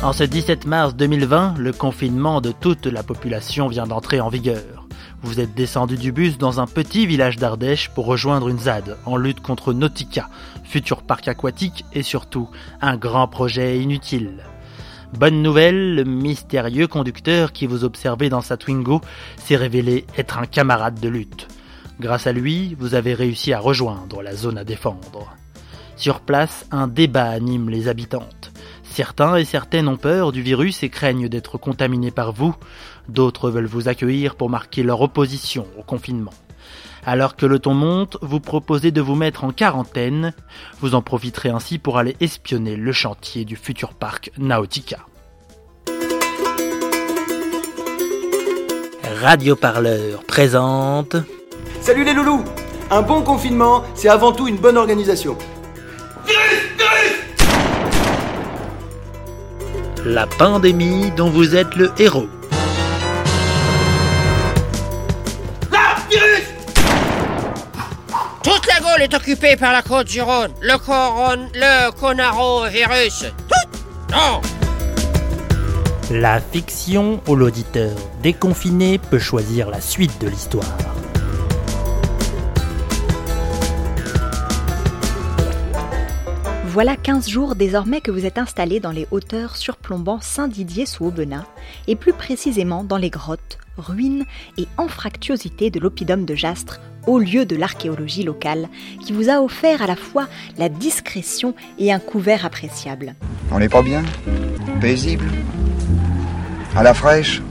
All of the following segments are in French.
En ce 17 mars 2020, le confinement de toute la population vient d'entrer en vigueur. Vous êtes descendu du bus dans un petit village d'Ardèche pour rejoindre une ZAD en lutte contre Nautica, futur parc aquatique et surtout un grand projet inutile. Bonne nouvelle, le mystérieux conducteur qui vous observait dans sa Twingo s'est révélé être un camarade de lutte. Grâce à lui, vous avez réussi à rejoindre la zone à défendre. Sur place, un débat anime les habitantes. Certains et certaines ont peur du virus et craignent d'être contaminés par vous. D'autres veulent vous accueillir pour marquer leur opposition au confinement. Alors que le ton monte, vous proposez de vous mettre en quarantaine. Vous en profiterez ainsi pour aller espionner le chantier du futur parc Nautica. Radio Parleur présente. Salut les loulous Un bon confinement, c'est avant tout une bonne organisation. La pandémie dont vous êtes le héros. Toute la Gaule est occupée par la côte du Rhône. Le coron... le conarovirus. Tout Non La fiction où l'auditeur déconfiné peut choisir la suite de l'histoire. Voilà 15 jours désormais que vous êtes installé dans les hauteurs surplombant Saint-Didier sous Aubenas, et plus précisément dans les grottes, ruines et anfractuosités de l'oppidum de Jastre, au lieu de l'archéologie locale, qui vous a offert à la fois la discrétion et un couvert appréciable. On n'est pas bien? Paisible? À la fraîche?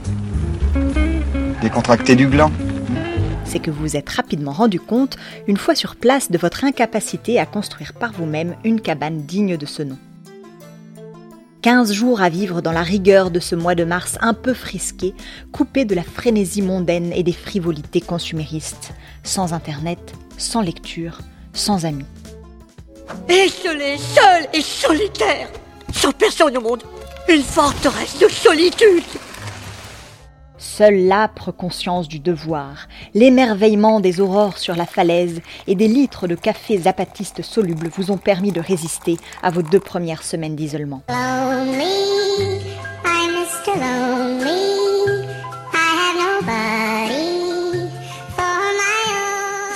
Décontracté du gland c'est que vous vous êtes rapidement rendu compte, une fois sur place, de votre incapacité à construire par vous-même une cabane digne de ce nom. 15 jours à vivre dans la rigueur de ce mois de mars un peu frisqué, coupé de la frénésie mondaine et des frivolités consuméristes, sans internet, sans lecture, sans amis. Isolé, seul et solitaire, sans personne au monde, une forteresse de solitude. Seule l'âpre conscience du devoir, l'émerveillement des aurores sur la falaise et des litres de café zapatistes solubles vous ont permis de résister à vos deux premières semaines d'isolement.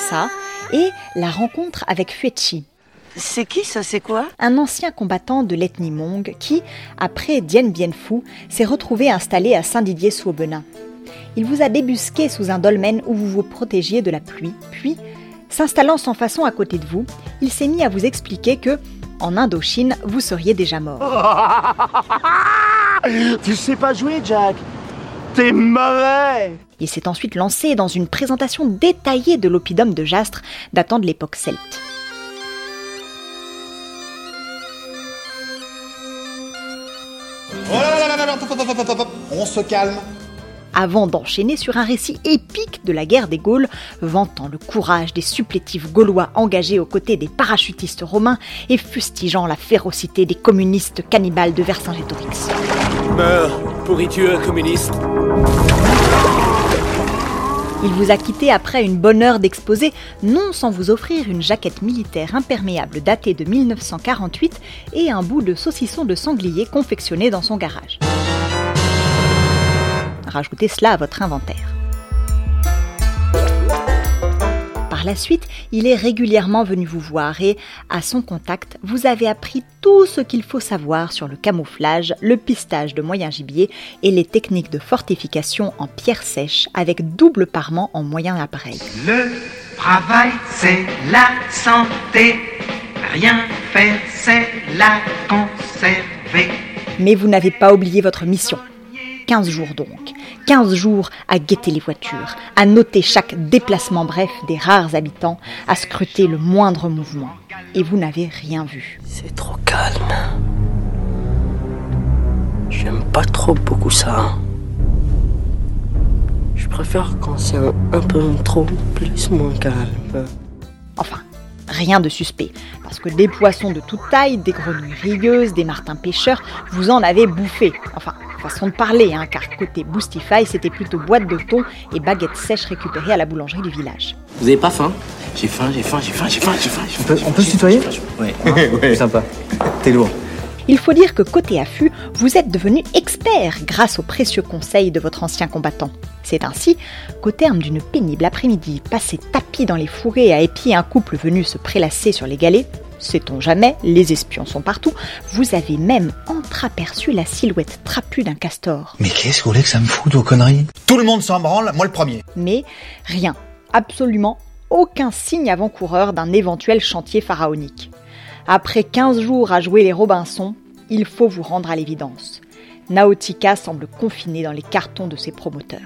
Ça, et la rencontre avec Fuechi, c'est qui ça, c'est quoi? Un ancien combattant de l'ethnie Mong qui, après Dien Bien Phu, s'est retrouvé installé à Saint-Didier-sous-Aubenas. Il vous a débusqué sous un dolmen où vous vous protégiez de la pluie, puis, s'installant sans façon à côté de vous, il s'est mis à vous expliquer que, en Indochine, vous seriez déjà mort. tu sais pas jouer, Jack T'es mauvais Il s'est ensuite lancé dans une présentation détaillée de l'oppidum de Jastre datant de l'époque celte. On se calme. Avant d'enchaîner sur un récit épique de la guerre des Gaules, vantant le courage des supplétifs gaulois engagés aux côtés des parachutistes romains et fustigeant la férocité des communistes cannibales de Vercingétorix. Meurs, pourriture communiste? Il vous a quitté après une bonne heure d'exposé, non sans vous offrir une jaquette militaire imperméable datée de 1948 et un bout de saucisson de sanglier confectionné dans son garage. Rajoutez cela à votre inventaire. Par la suite, il est régulièrement venu vous voir et, à son contact, vous avez appris tout ce qu'il faut savoir sur le camouflage, le pistage de moyen gibier et les techniques de fortification en pierre sèche avec double parement en moyen appareil. Le travail, c'est la santé. Rien faire, c'est la conserver. Mais vous n'avez pas oublié votre mission. 15 jours donc. 15 jours à guetter les voitures, à noter chaque déplacement bref des rares habitants, à scruter le moindre mouvement. Et vous n'avez rien vu. C'est trop calme. J'aime pas trop beaucoup ça. Je préfère quand c'est un, peu trop plus moins calme. Enfin, rien de suspect, parce que des poissons de toute taille, des grenouilles rigueuses, des martins pêcheurs, vous en avez bouffé. Enfin, façon de parler, hein, car côté Boostify, c'était plutôt boîte de thon et baguettes sèches récupérées à la boulangerie du village. Vous avez pas faim? J'ai faim, j'ai faim, j'ai faim, j'ai faim, j'ai faim. On peut, faim, on peut se tutoyer? Ouais, ouais. sympa. T'es lourd. Il faut dire que côté affût, vous êtes devenu expert grâce aux précieux conseils de votre ancien combattant. C'est ainsi qu'au terme d'une pénible après-midi passée tapis dans les fourrés à épier un couple venu se prélasser sur les galets, sait-on jamais, les espions sont partout, vous avez même entreaperçu la silhouette trapue d'un castor. Mais qu'est-ce que vous voulez que ça me foute vos conneries? Tout le monde s'en branle, moi le premier. Mais rien, absolument aucun signe avant-coureur d'un éventuel chantier pharaonique. Après 15 jours à jouer les Robinson, il faut vous rendre à l'évidence. Nautica semble confiné dans les cartons de ses promoteurs.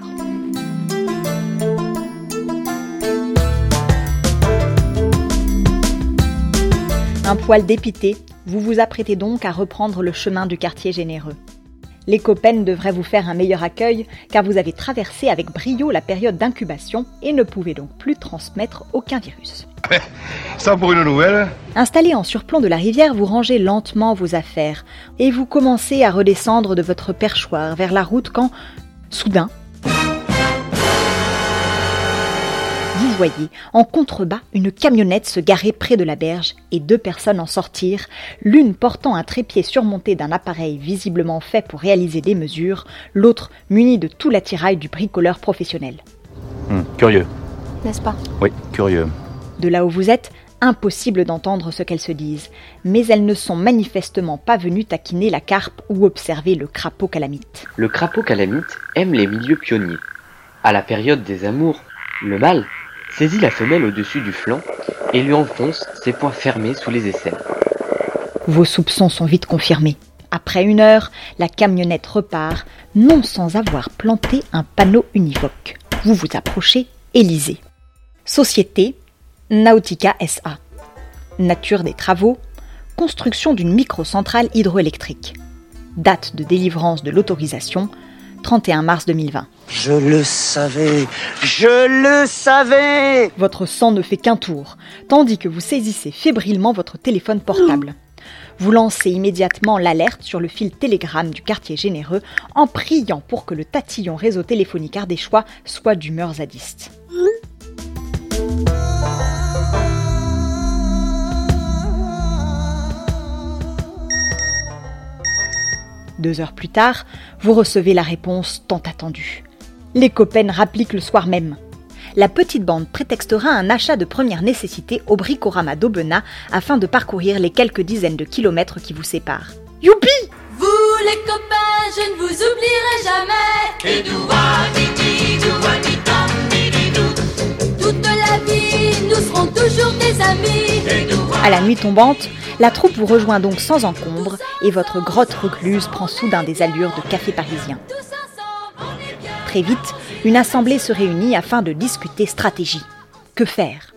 Un poil dépité, vous vous apprêtez donc à reprendre le chemin du quartier généreux. Les copains devraient vous faire un meilleur accueil car vous avez traversé avec brio la période d'incubation et ne pouvez donc plus transmettre aucun virus. Ça pour une nouvelle Installé en surplomb de la rivière, vous rangez lentement vos affaires et vous commencez à redescendre de votre perchoir vers la route quand, soudain, voyez en contrebas une camionnette se garer près de la berge et deux personnes en sortir, l'une portant un trépied surmonté d'un appareil visiblement fait pour réaliser des mesures, l'autre munie de tout l'attirail du bricoleur professionnel. Hum, curieux. N'est-ce pas? Oui, curieux. De là où vous êtes, impossible d'entendre ce qu'elles se disent, mais elles ne sont manifestement pas venues taquiner la carpe ou observer le crapaud calamite. Le crapaud calamite aime les milieux pionniers. À la période des amours, le mâle saisit la femelle au-dessus du flanc et lui enfonce ses poings fermés sous les aisselles. Vos soupçons sont vite confirmés. Après une heure, la camionnette repart, non sans avoir planté un panneau univoque. Vous vous approchez et lisez. Société Nautica SA. Nature des travaux. Construction d'une microcentrale hydroélectrique. Date de délivrance de l'autorisation 31 mars 2020. Je le savais, je le savais Votre sang ne fait qu'un tour, tandis que vous saisissez fébrilement votre téléphone portable. Vous lancez immédiatement l'alerte sur le fil télégramme du quartier généreux en priant pour que le tatillon réseau téléphonique ardéchois soit d'humeur zadiste. Deux heures plus tard, vous recevez la réponse tant attendue. Les copains rappliquent le soir même. La petite bande prétextera un achat de première nécessité au bricorama d'Aubenas afin de parcourir les quelques dizaines de kilomètres qui vous séparent. Youpi Vous les copains, je ne vous oublierai jamais. Et Toute la vie, nous serons toujours des amis. À la nuit tombante, la troupe vous rejoint donc sans encombre et votre grotte recluse prend soudain des allures de café parisien. Très vite, une assemblée se réunit afin de discuter stratégie. Que faire?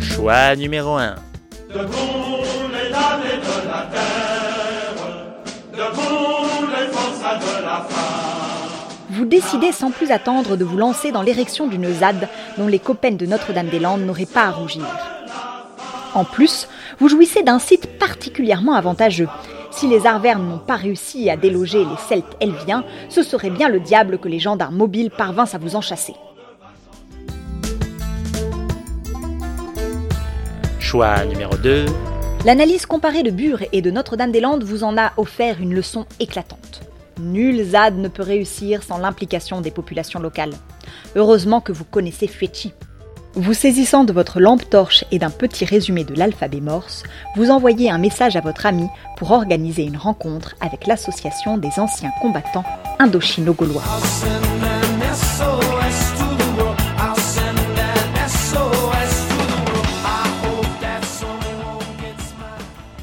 Choix numéro 1. Debout les damnés de Vous décidez sans plus attendre de vous lancer dans l'érection d'une ZAD dont les copains de Notre-Dame-des-Landes n'auraient pas à rougir. En plus, vous jouissez d'un site particulièrement avantageux. Si les Arvernes n'ont pas réussi à déloger les Celtes elviens, ce serait bien le diable que les gendarmes mobiles parvinssent à vous enchasser. Choix numéro 2. L'analyse comparée de Bure et de Notre-Dame-des-Landes vous en a offert une leçon éclatante. Nul ZAD ne peut réussir sans l'implication des populations locales. Heureusement que vous connaissez Fuechi. Vous saisissant de votre lampe torche et d'un petit résumé de l'alphabet morse, vous envoyez un message à votre ami pour organiser une rencontre avec l'association des anciens combattants indochino-gaulois.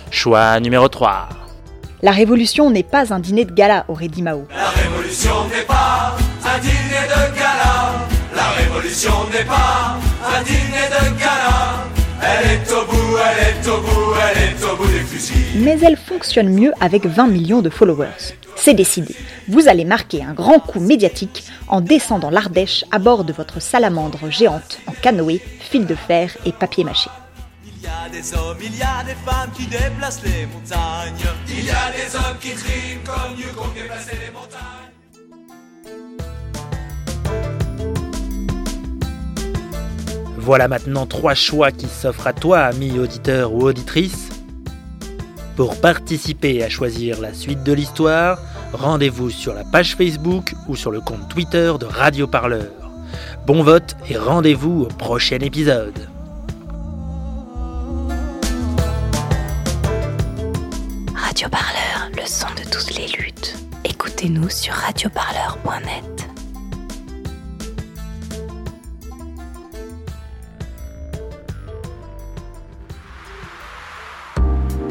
Choix numéro 3. La révolution n'est pas un dîner de gala, aurait dit Mao. La révolution n'est pas un dîner de gala. La révolution n'est pas un dîner de gala. Elle est au bout, elle est au bout, elle est au bout des fusils. Mais elle fonctionne mieux avec 20 millions de followers. C'est décidé. Vous allez marquer un grand coup médiatique en descendant l'Ardèche à bord de votre salamandre géante en canoë, fil de fer et papier mâché. Il y a des hommes, il y a des femmes qui déplacent les montagnes. Il y a des hommes qui triment comme Newcombe déplacer les montagnes. Voilà maintenant trois choix qui s'offrent à toi, ami auditeur ou auditrice. Pour participer à choisir la suite de l'histoire, rendez-vous sur la page Facebook ou sur le compte Twitter de Radio Parleur. Bon vote et rendez-vous au prochain épisode. Radio Parleur, le son de toutes les luttes. Écoutez-nous sur radioparleur.net.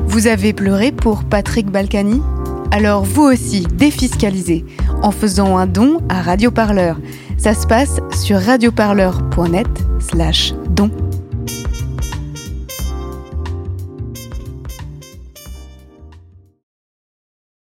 Vous avez pleuré pour Patrick Balkany? Alors vous aussi, défiscalisez en faisant un don à Radio Parleur. Ça se passe sur radioparleur.net slash don.